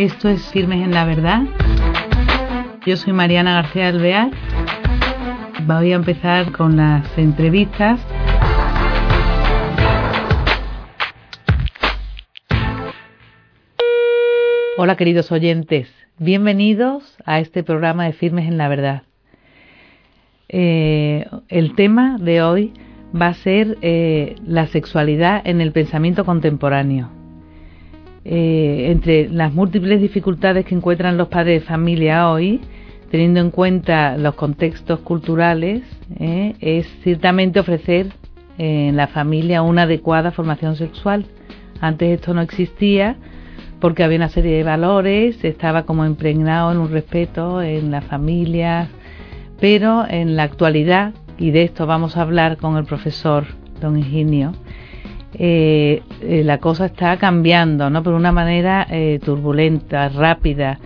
Esto es Firmes en la Verdad. Yo soy Mariana García Alvear. Voy a empezar con las entrevistas. Hola queridos oyentes, bienvenidos a este programa de Firmes en la Verdad. Eh, el tema de hoy va a ser eh, la sexualidad en el pensamiento contemporáneo. Eh, entre las múltiples dificultades que encuentran los padres de familia hoy, teniendo en cuenta los contextos culturales, eh, es ciertamente ofrecer en la familia una adecuada formación sexual. Antes esto no existía porque había una serie de valores, estaba como impregnado en un respeto en la familia, pero en la actualidad, y de esto vamos a hablar con el profesor don Higinio, eh, eh, la cosa está cambiando, ¿no? Por una manera eh, turbulenta, rápida.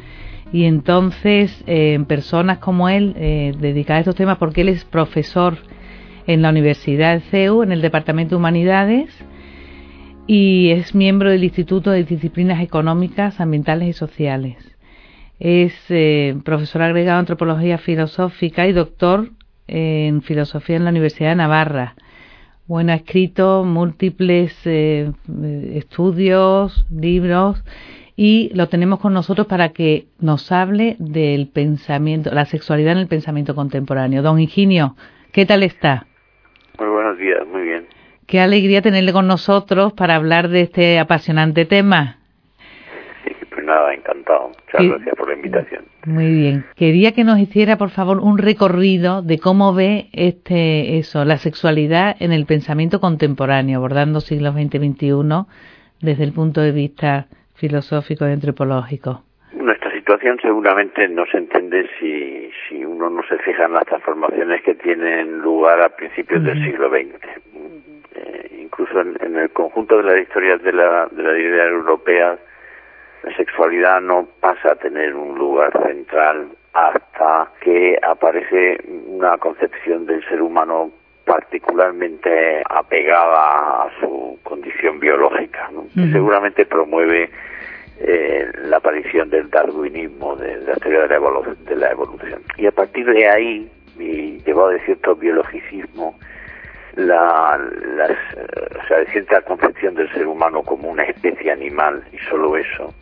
Y entonces, en personas como él, dedicadas a estos temas, porque él es profesor en la Universidad de CEU, en el Departamento de Humanidades, y es miembro del Instituto de Disciplinas Económicas, Ambientales y Sociales. Es profesor agregado en Antropología Filosófica y doctor en Filosofía en la Universidad de Navarra. Bueno, ha escrito múltiples eh, estudios, libros y lo tenemos con nosotros para que nos hable del pensamiento, la sexualidad en el pensamiento contemporáneo. Don Higinio, ¿qué tal está? Muy buenos días, muy bien. Qué alegría tenerle con nosotros para hablar de este apasionante tema. Nada, encantado. Muchas gracias por la invitación. Muy bien. Quería que nos hiciera, por favor, un recorrido de cómo ve este eso, la sexualidad en el pensamiento contemporáneo, abordando siglos XX y XXI desde el punto de vista filosófico y antropológico. Nuestra situación seguramente no se entiende si, si uno no se fija en las transformaciones que tienen lugar a principios del siglo XX. Eh, incluso en, el conjunto de las historias de la, de la idea europea, la sexualidad no pasa a tener un lugar central hasta que aparece una concepción del ser humano particularmente apegada a su condición biológica, que seguramente promueve eh, la aparición del darwinismo, de, la teoría de la, de la evolución. Y a partir de ahí, y llevado de cierto biologicismo, la, o sea, cierta concepción del ser humano como una especie animal y solo eso,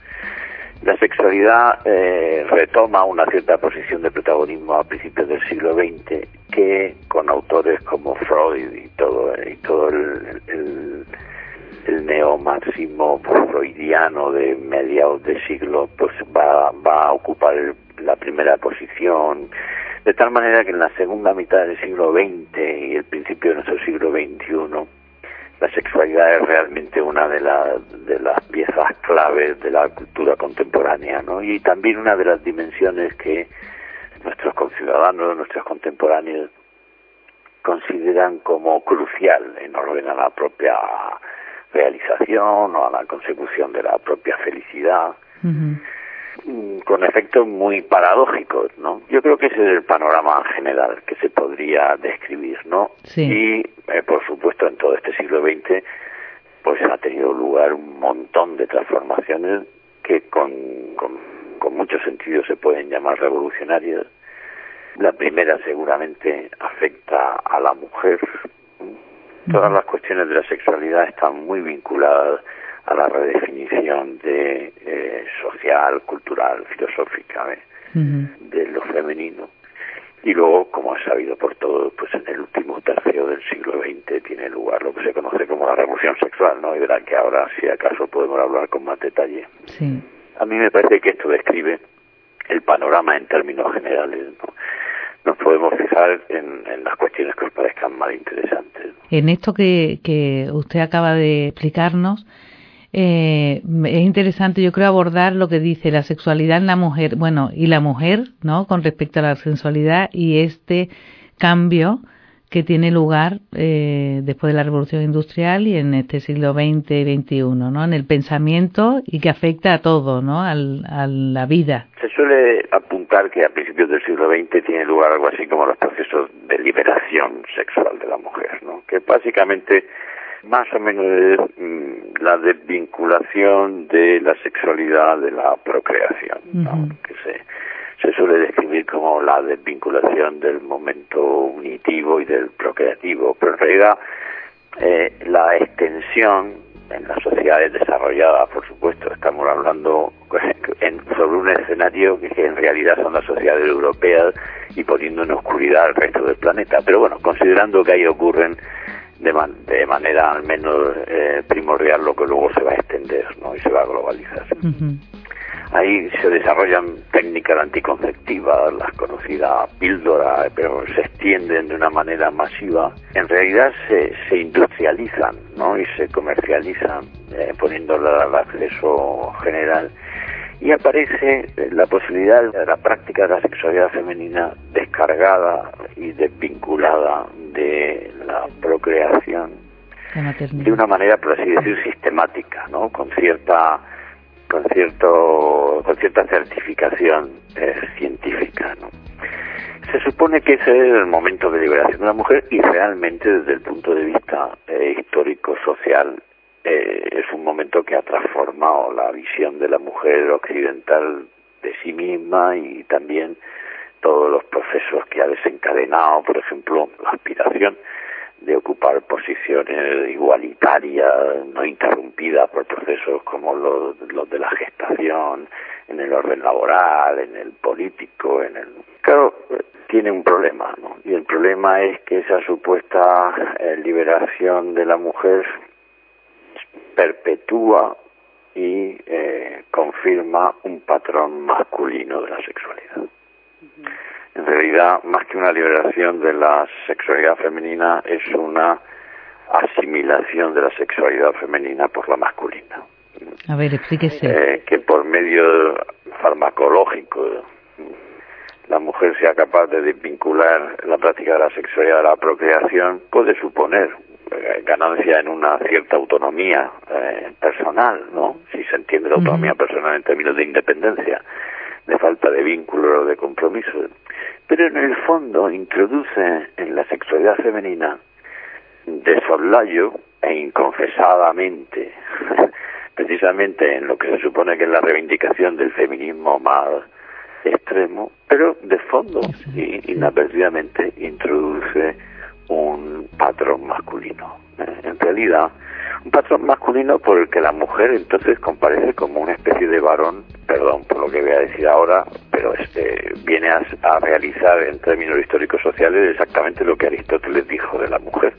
la sexualidad eh, retoma una cierta posición de protagonismo a principios del siglo XX que con autores como Freud y todo y todo el, el, el freudiano de mediados de siglo pues va, va a ocupar la primera posición de tal manera que en la segunda mitad del siglo XX y el principio de nuestro siglo XXI la sexualidad es realmente una de, las piezas claves de la cultura contemporánea, ¿no? Y también una de las dimensiones que nuestros conciudadanos, nuestros contemporáneos, consideran como crucial en orden a la propia realización o a la consecución de la propia felicidad. Con efectos muy paradójicos, ¿no? Yo creo que ese es el panorama general que se podría describir, ¿no? Y, eh, por supuesto, en todo este siglo XX, pues ha tenido lugar un montón de transformaciones que con, con, con mucho sentido se pueden llamar revolucionarias. La primera seguramente afecta a la mujer. Todas las cuestiones de la sexualidad están muy vinculadas a la redefinición de eh, social, cultural, filosófica ¿eh? de lo femenino. Y luego, como ha sabido por todos, pues en el último tercio del siglo XX tiene lugar lo que se conoce como la revolución sexual, ¿no? Y verán que ahora, si acaso, podemos hablar con más detalle. Sí. A mí me parece que esto describe el panorama en términos generales, ¿no? nos podemos fijar en, en, las cuestiones que os parezcan más interesantes. En esto que, que usted acaba de explicarnos, eh, es interesante, yo creo, abordar lo que dice la sexualidad en la mujer, bueno, y la mujer, ¿no? Con respecto a la sensualidad y este cambio que tiene lugar eh, después de la revolución industrial y en este siglo XX y XXI, ¿no? En el pensamiento y que afecta a todo, ¿no? Al, a la vida. Se suele apuntar que a principios del siglo XX tiene lugar algo así como los procesos de liberación sexual de la mujer, ¿no? Que básicamente más o menos mm, la desvinculación de la sexualidad de la procreación, que se, se suele describir como la desvinculación del momento unitivo y del procreativo, pero en realidad eh, la extensión en las sociedades desarrolladas, por supuesto, estamos hablando sobre un escenario que, en realidad son las sociedades europeas y poniendo en oscuridad al resto del planeta. Pero bueno, considerando que ahí ocurren de, de manera al menos eh, primordial lo que luego se va a extender ¿no? y se va a globalizar. Ahí se desarrollan técnicas anticonceptivas, las conocidas píldoras, pero se extienden de una manera masiva. En realidad se, se industrializan ¿no? y se comercializan, eh, poniéndolas al acceso general. Y aparece la posibilidad de la práctica de la sexualidad femenina descargada y desvinculada de la procreación de una manera, por así decir, sistemática, ¿no? Con cierta con cierto con cierta certificación eh, científica ¿no? se supone que ese es el momento de liberación de la mujer y realmente desde el punto de vista eh, histórico social eh, es un momento que ha transformado la visión de la mujer occidental de sí misma y también todos los procesos que ha desencadenado por ejemplo la aspiración de ocupar posiciones igualitarias, no interrumpidas por procesos como los, de la gestación, en el orden laboral, en el político, en el... Claro, tiene un problema, ¿no? Y el problema es que esa supuesta eh, liberación de la mujer perpetúa y eh, confirma un patrón masculino de la sexualidad en realidad más que una liberación de la sexualidad femenina es una asimilación de la sexualidad femenina por la masculina. A ver, explíquese. Eh, que por medio farmacológico la mujer sea capaz de desvincular la práctica de la sexualidad de la procreación puede suponer ganancia en una cierta autonomía eh, personal, ¿no? Si se entiende la autonomía personal en términos de independencia, de falta de vínculo o de compromiso pero en el fondo introduce en la sexualidad femenina de soslayo e inconfesadamente, precisamente en lo que se supone que es la reivindicación del feminismo más extremo, pero de fondo y inadvertidamente introduce un patrón masculino. Eh, en realidad, un patrón masculino por el que la mujer entonces comparece como una especie de varón, perdón por lo que voy a decir ahora, pero este viene a, realizar en términos históricos sociales exactamente lo que Aristóteles dijo de la mujer,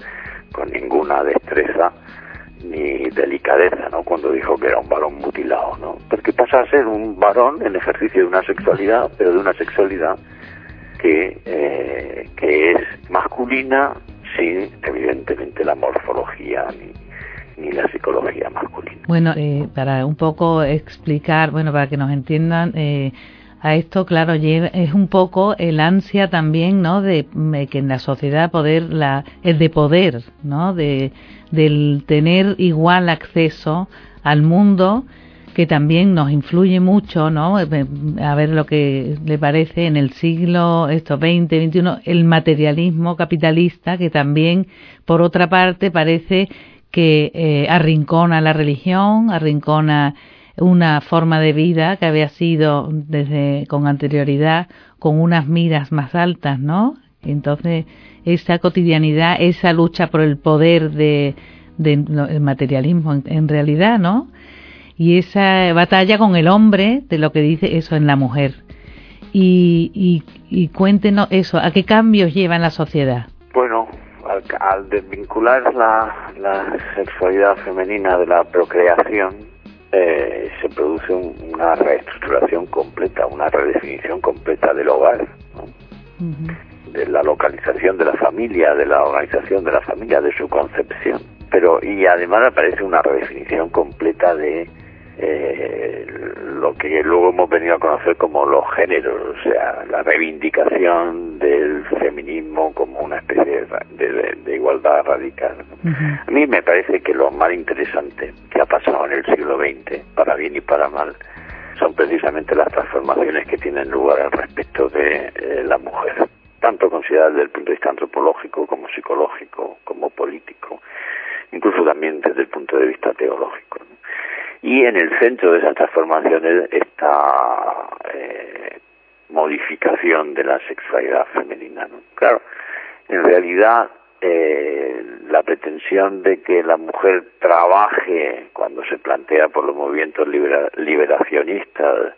con ninguna destreza ni delicadeza, ¿no? Cuando dijo que era un varón mutilado, ¿no? Porque pasa a ser un varón en ejercicio de una sexualidad, pero de una sexualidad que, eh, que es masculina sin, evidentemente, la morfología ni, ni la psicología masculina. Bueno, eh, para un poco explicar, bueno, para que nos entiendan, eh, a esto, claro, es un poco el ansia también, ¿no? De, que en la sociedad poder, la, el de poder, ¿no? De, del tener igual acceso al mundo que también nos influye mucho, ¿no? Eh, a ver lo que le parece en el siglo esto 20, 21, el materialismo capitalista que también, por otra parte, parece que eh, arrincona la religión, arrincona una forma de vida que había sido desde con anterioridad con unas miras más altas, ¿no? Entonces, esa cotidianidad, esa lucha por el poder de, el materialismo en, realidad, ¿no? Y esa batalla con el hombre, de lo que dice eso en la mujer. Y, y, y cuéntenos eso, ¿a qué cambios lleva en la sociedad? Bueno, al, desvincular la, la, sexualidad femenina de la procreación, eh, se produce una reestructuración completa, una redefinición completa del hogar, de la localización de la familia, de la organización de la familia, de su concepción. Pero y además aparece una redefinición completa de eh, lo que luego hemos venido a conocer como los géneros, o sea, la reivindicación del feminismo como una especie de, igualdad radical. A mí me parece que lo más interesante que ha pasado en el siglo XX, para bien y para mal, son precisamente las transformaciones que tienen lugar al respecto de eh, la mujer, tanto considerada desde el punto de vista antropológico como psicológico, como político incluso también desde el punto de vista teológico. Y en el centro de esas transformaciones esta eh, modificación de la sexualidad femenina. Claro, en realidad eh, la pretensión de que la mujer trabaje cuando se plantea por los movimientos liberacionistas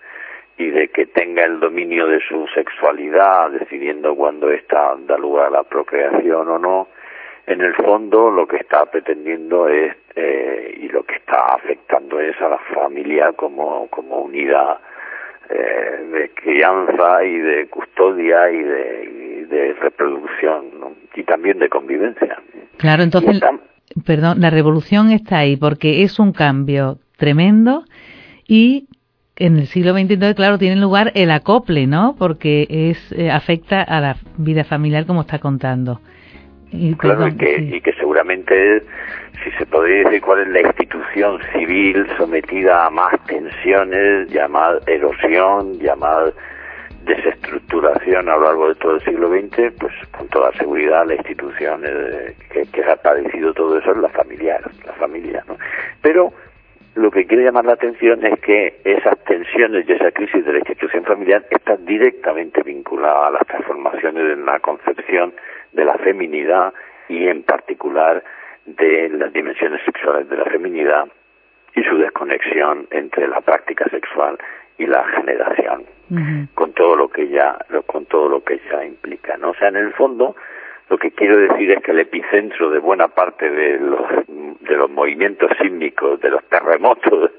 y de que tenga el dominio de su sexualidad, decidiendo cuándo está da lugar a la procreación o no, en el fondo lo que está pretendiendo es eh, y lo que está afectando es a la familia como, como unidad eh, de crianza y de custodia y de, de reproducción y también de convivencia. Claro, entonces, perdón, la revolución está ahí porque es un cambio tremendo y en el siglo XX, claro, tiene lugar el acople, ¿no? Porque es eh, afecta a la vida familiar, como está contando. Y, claro, y, que, y que seguramente, si se podría decir cuál es la institución civil sometida a más tensiones, llamada erosión, llamada desestructuración a lo largo de todo el siglo XX, pues con toda seguridad la institución eh, que, que ha padecido todo eso es la familiar, la familia, ¿no? Pero lo que quiere llamar la atención es que esas tensiones y esa crisis de la institución familiar están directamente vinculadas a las transformaciones en la concepción de la feminidad y en particular de las dimensiones sexuales de la feminidad y su desconexión entre la práctica sexual y la generación con todo lo que ya con todo lo que ya implica no o sea en el fondo lo que quiero decir es que el epicentro de buena parte de los, de los movimientos sísmicos, de los terremotos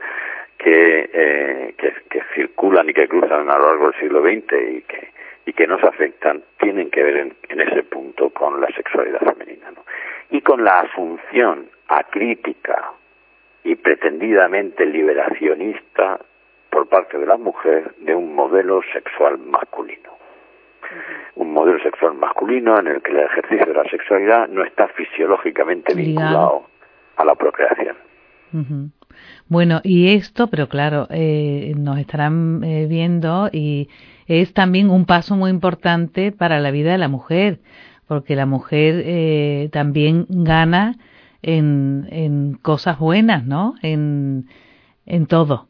que, eh, que, circulan y que cruzan a lo largo del siglo XX y que, y que nos afectan, tienen que ver en, ese punto con la sexualidad femenina. ¿no? Y con la asunción acrítica y pretendidamente liberacionista por parte de la mujer de un modelo sexual masculino un modelo sexual masculino en el que el ejercicio de la sexualidad no está fisiológicamente vinculado a la procreación. Bueno, y esto, pero claro, eh, nos estarán eh, viendo y es también un paso muy importante para la vida de la mujer, porque la mujer eh, también gana en, cosas buenas, ¿no? En, en todo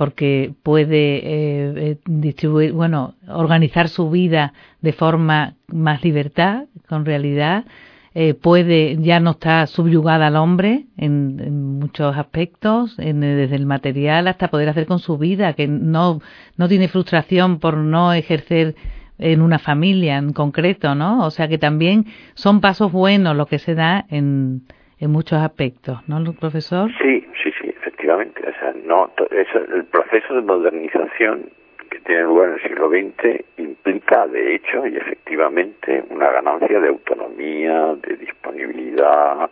porque puede eh, eh, distribuir, bueno, organizar su vida de forma más libertad, con realidad, eh, puede, ya no está subyugada al hombre en, muchos aspectos, desde el material hasta poder hacer con su vida, que no, no tiene frustración por no ejercer en una familia en concreto, ¿no? O sea que también son pasos buenos lo que se da en, en muchos aspectos, ¿no, profesor? Sí, sí, sí, efectivamente. O sea, no, el proceso de modernización que tiene lugar en el siglo XX implica, de hecho y efectivamente, una ganancia de autonomía, de disponibilidad,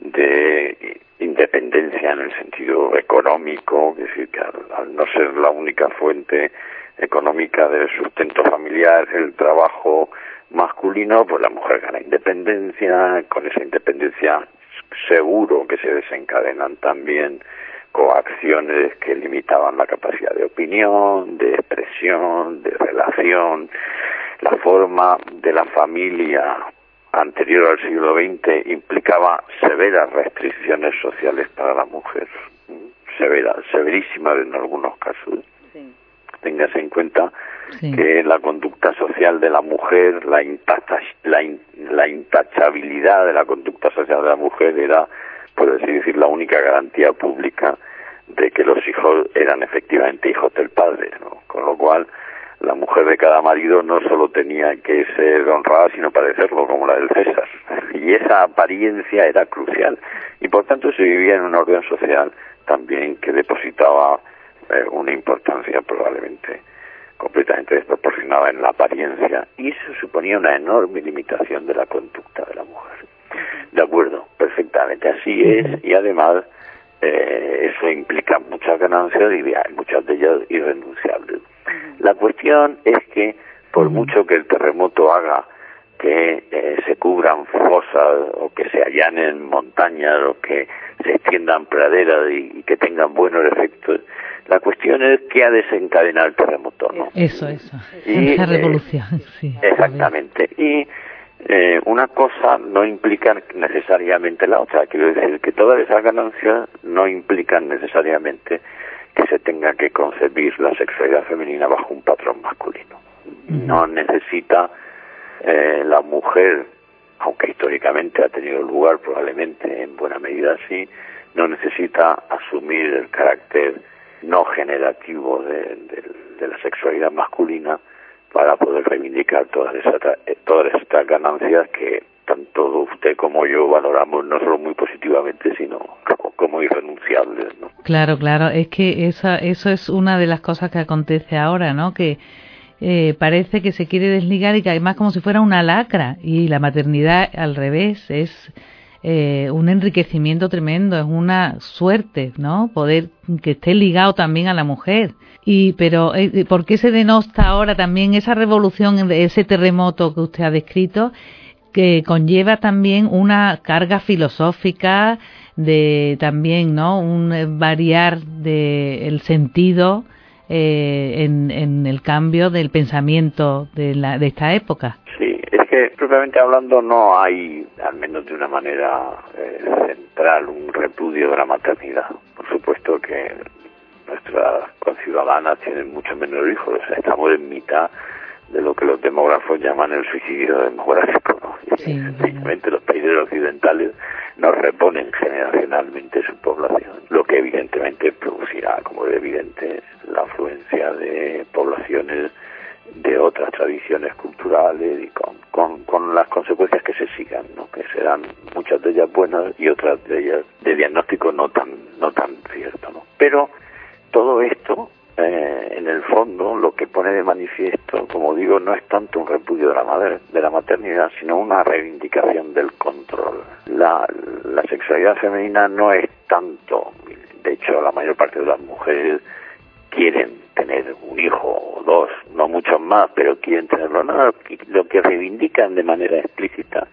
de independencia en el sentido económico, es decir, que al, no ser la única fuente económica del sustento familiar, el trabajo masculino, pues la mujer gana independencia, con esa independencia seguro que se desencadenan también coacciones que limitaban la capacidad de opinión, de expresión, de relación. La forma de la familia anterior al siglo XX implicaba severas restricciones sociales para la mujer, severas, severísimas en algunos casos. Sí. Téngase en cuenta que la conducta social de la mujer, la, la, la intachabilidad de la conducta social de la mujer era, por así decir, la única garantía pública de que los hijos eran efectivamente hijos del padre, ¿no? Con lo cual, la mujer de cada marido no solo tenía que ser honrada, sino parecerlo como la del César. Y esa apariencia era crucial. Y por tanto se vivía en un orden social también que depositaba eh, una importancia probablemente completamente desproporcionada en la apariencia y eso suponía una enorme limitación de la conducta de la mujer. De acuerdo, perfectamente, así es y además eh, eso implica muchas ganancias y muchas de ellas irrenunciables. La cuestión es que por mucho que el terremoto haga que eh, se cubran fosas o que se allanen montañas o que se extiendan praderas y, que tengan buenos efectos, la cuestión es qué ha desencadenado el terremoto, ¿no? Eso, eso. Y, Esa revolución, sí. Exactamente. Y eh, una cosa no implica necesariamente la otra. Quiero decir que todas esas ganancias no implican necesariamente que se tenga que concebir la sexualidad femenina bajo un patrón masculino. No necesita eh, la mujer, aunque históricamente ha tenido lugar probablemente en buena medida así, no necesita asumir el carácter no generativo de, de la sexualidad masculina para poder reivindicar todas esas, eh, todas estas ganancias que tanto usted como yo valoramos no solo muy positivamente, sino como irrenunciables. ¿no? Claro, claro, es que esa, eso es una de las cosas que acontece ahora, ¿no? Que eh, parece que se quiere desligar y que además como si fuera una lacra y la maternidad al revés es eh, un enriquecimiento tremendo, es una suerte, ¿no? Poder que esté ligado también a la mujer. Y pero eh, ¿por qué se denosta ahora también esa revolución, ese terremoto que usted ha descrito, que conlleva también una carga filosófica de también, ¿no? Un variar de el sentido eh, en, el cambio del pensamiento de, la, de esta época. Sí, que propiamente hablando no hay, al menos de una manera eh, central, un repudio de la maternidad. Por supuesto que nuestras conciudadanas tienen mucho menos hijos, estamos en mitad de lo que los demógrafos llaman el suicidio demográfico. ¿no? evidentemente los países occidentales no reponen generacionalmente su población, lo que evidentemente producirá, como es evidente, la afluencia de poblaciones de otras tradiciones culturales y con, con, con, las consecuencias que se sigan, ¿no? que serán muchas de ellas buenas y otras de ellas de diagnóstico no tan no tan cierto. ¿no? Pero todo esto, eh, en el fondo, lo que pone de manifiesto, como digo, no es tanto un repudio de la, madre, de la maternidad, sino una reivindicación del control. La, la sexualidad femenina no es tanto, de hecho, la mayor parte de las mujeres quieren tener un hijo o dos, no muchos más, pero quieren tenerlo. No, lo que reivindican de manera explícita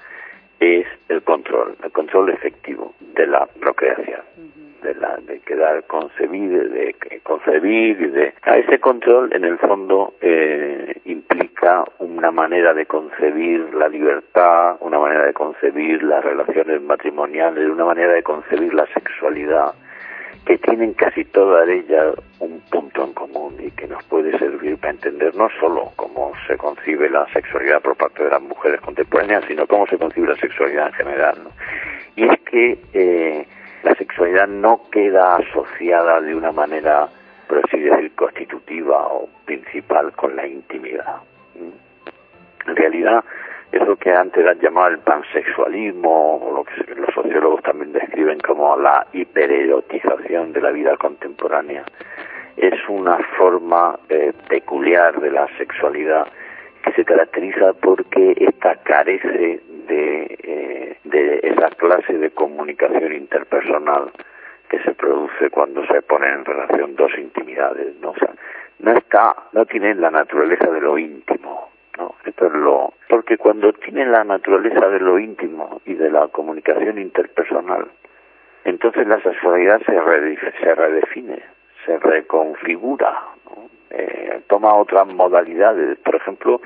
es el control, el control efectivo de la procreación de, la, de quedar concebido, de concebir, de a ese control en el fondo eh, implica una manera de concebir la libertad, una manera de concebir las relaciones matrimoniales, una manera de concebir la sexualidad que tienen casi todas ellas un punto en común y que nos puede servir para entender no solo cómo se concibe la sexualidad por parte de las mujeres contemporáneas, sino cómo se concibe la sexualidad en general. Y es que eh, la sexualidad no queda asociada de una manera, por así decir, constitutiva o principal con la intimidad. En realidad, eso que antes han llamado el pansexualismo, o lo que los sociólogos también describen como la hipererotización de la vida contemporánea, es una forma eh, peculiar de la sexualidad que se caracteriza porque esta carece de, eh, de esa clase de comunicación interpersonal que se produce cuando se ponen en relación dos intimidades, ¿no? Está, no tiene la naturaleza de lo íntimo, ¿no? Esto es lo, porque cuando tienen la naturaleza de lo íntimo y de la comunicación interpersonal, entonces la sexualidad se, se redefine, se reconfigura, ¿no? eh, toma otras modalidades, por ejemplo,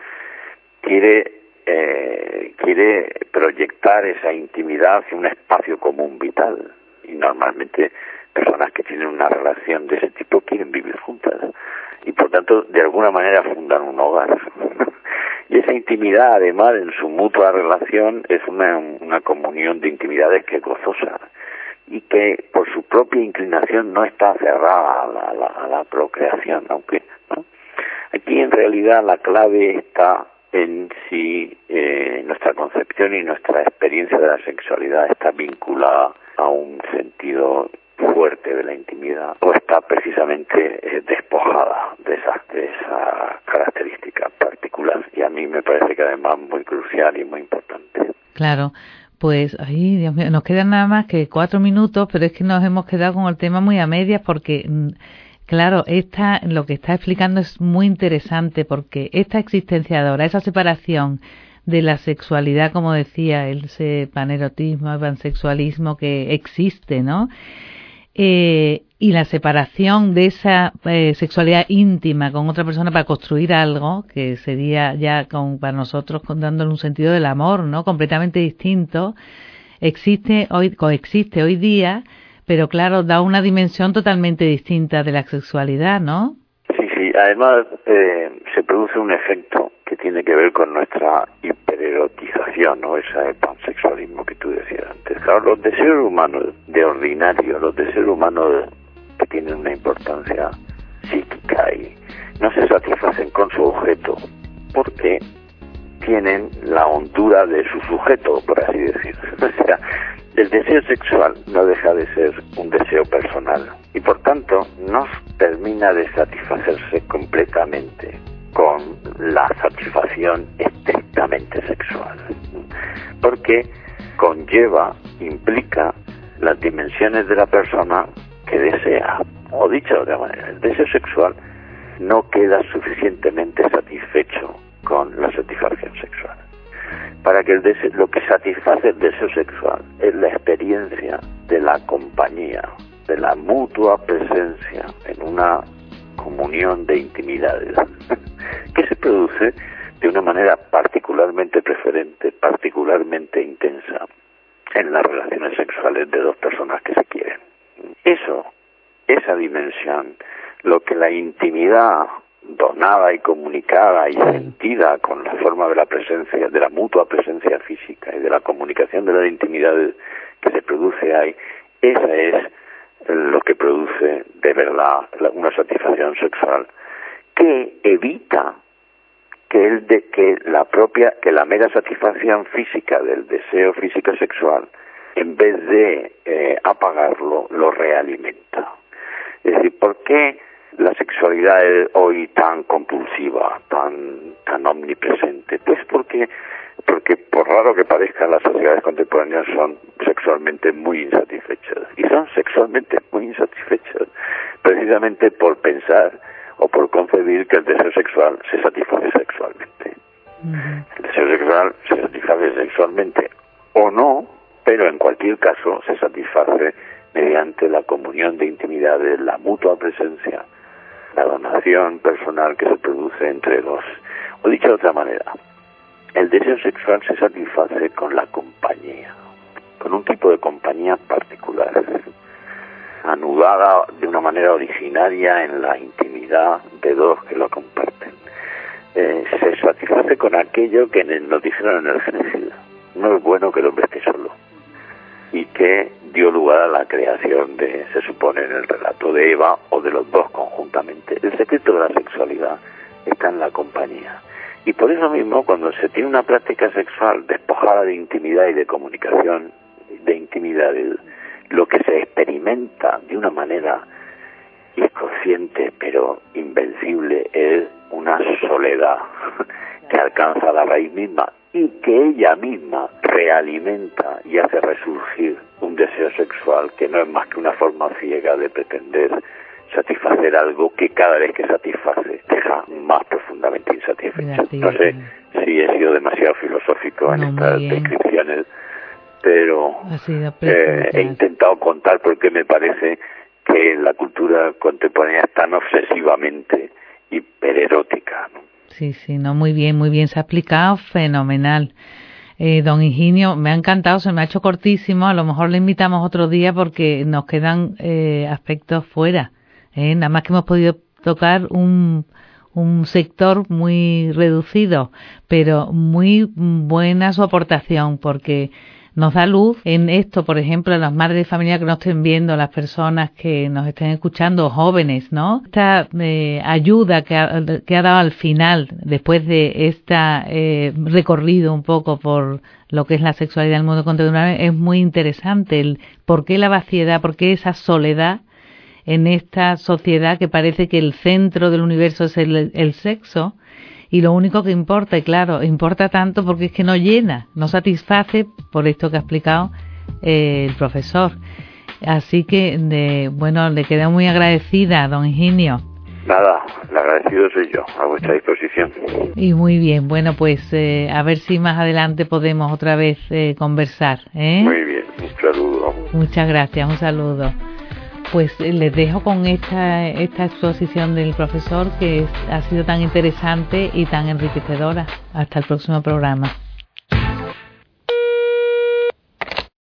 quiere eh, quiere proyectar esa intimidad hacia un espacio común vital y normalmente personas que tienen una relación de ese tipo quieren vivir juntas y por tanto de alguna manera fundan un hogar y esa intimidad además en su mutua relación es una, una comunión de intimidades que es gozosa y que por su propia inclinación no está cerrada a la, procreación aunque aquí en realidad la clave está en si eh, nuestra concepción y nuestra experiencia de la sexualidad está vinculada a un sentido fuerte de la intimidad o está precisamente eh, despojada de esa, de esa característica particular y a mí me parece que además muy crucial y muy importante. Claro, pues ahí Dios mío, nos quedan nada más que cuatro minutos, pero es que nos hemos quedado con el tema muy a medias porque mm, Claro, esta, lo que está explicando es muy interesante porque esta existenciadora, esa separación de la sexualidad, como decía, ese panerotismo, el pansexualismo que existe, ¿no? Eh, y la separación de esa eh, sexualidad íntima con otra persona para construir algo que sería ya con, para nosotros dándole un sentido del amor, ¿no? Completamente distinto, existe hoy, coexiste hoy día, pero claro, da una dimensión totalmente distinta de la sexualidad, ¿no? Sí, sí, además eh, se produce un efecto que tiene que ver con nuestra hipererotización, ¿no? Ese pansexualismo que tú decías antes. Claro, los deseos humanos de ordinario, los deseos humanos que tienen una importancia psíquica y no se satisfacen con su objeto porque tienen la hondura de su sujeto, por así decirlo. O sea, el deseo sexual no deja de ser un deseo personal y por tanto no termina de satisfacerse completamente con la satisfacción estrictamente sexual, porque conlleva, implica las dimensiones de la persona que desea. O dicho de otra manera, el deseo sexual no queda suficientemente satisfecho con la satisfacción sexual. Para que el deseo, lo que satisface el deseo sexual es la experiencia de la compañía, de la mutua presencia en una comunión de intimidades, que se produce de una manera particularmente preferente, particularmente intensa en las relaciones sexuales de dos personas que se quieren. Eso, esa dimensión, lo que la intimidad donada y comunicada y sentida con la forma de la presencia, de la mutua presencia física y de la comunicación de la intimidad que se produce ahí, esa es lo que produce de verdad una satisfacción sexual que evita que el de que la propia que la mera satisfacción física del deseo físico sexual en vez de eh, apagarlo lo realimenta. Es decir por qué la sexualidad es hoy tan compulsiva tan tan omnipresente pues porque porque por raro que parezca las sociedades contemporáneas son sexualmente muy insatisfechas y son sexualmente muy insatisfechas precisamente por pensar o por concebir que el deseo sexual se satisface sexualmente. El deseo sexual se satisface sexualmente o no, pero en cualquier caso se satisface mediante la comunión de intimidades, la mutua presencia, la donación personal que se produce entre dos. O dicho de otra manera, el deseo sexual se satisface con la compañía, con un tipo de compañía particular anudada de una manera originaria en la intimidad de dos que lo comparten. Eh, se satisface con aquello que nos dijeron en el Génesis. No es bueno que el hombre esté solo. Y que dio lugar a la creación de, se supone, en el relato de Eva o de los dos conjuntamente. El secreto de la sexualidad está en la compañía. Y por eso mismo, cuando se tiene una práctica sexual despojada de intimidad y de comunicación, de intimidad, lo que se experimenta de una manera inconsciente pero invencible es una soledad que alcanza la raíz misma y que ella misma realimenta y hace resurgir un deseo sexual que no es más que una forma ciega de pretender satisfacer algo que cada vez que satisface deja más profundamente insatisfecho. No sé si he sido demasiado filosófico en estas descripciones pero eh, he intentado contar porque me parece que la cultura contemporánea es tan obsesivamente hipererótica. ¿no? Sí, sí, no, muy bien, muy bien, se ha explicado fenomenal. Eh, don Higinio, me ha encantado, se me ha hecho cortísimo, a lo mejor le invitamos otro día porque nos quedan eh, aspectos fuera. ¿eh? Nada más que hemos podido tocar un, un sector muy reducido, pero muy buena su aportación porque nos da luz en esto, por ejemplo, las madres de familia que nos estén viendo, las personas que nos estén escuchando, jóvenes, ¿no? Esta eh, ayuda que ha, dado al final, después de este eh, recorrido un poco por lo que es la sexualidad del mundo contemporáneo, es muy interesante. El por qué la vaciedad, por qué esa soledad en esta sociedad que parece que el centro del universo es el, el sexo y lo único que importa, y claro, importa tanto porque es que no llena, no satisface, por esto que ha explicado eh, el profesor. Así que, de, bueno, le quedo muy agradecida, don Ingenio. Nada, el agradecido soy yo, a vuestra disposición. Y muy bien, bueno, pues eh, a ver si más adelante podemos otra vez eh, conversar. ¿eh? Muy bien, un saludo. Muchas gracias, un saludo. Pues eh, les dejo con esta, esta exposición del profesor que ha sido tan interesante y tan enriquecedora. Hasta el próximo programa.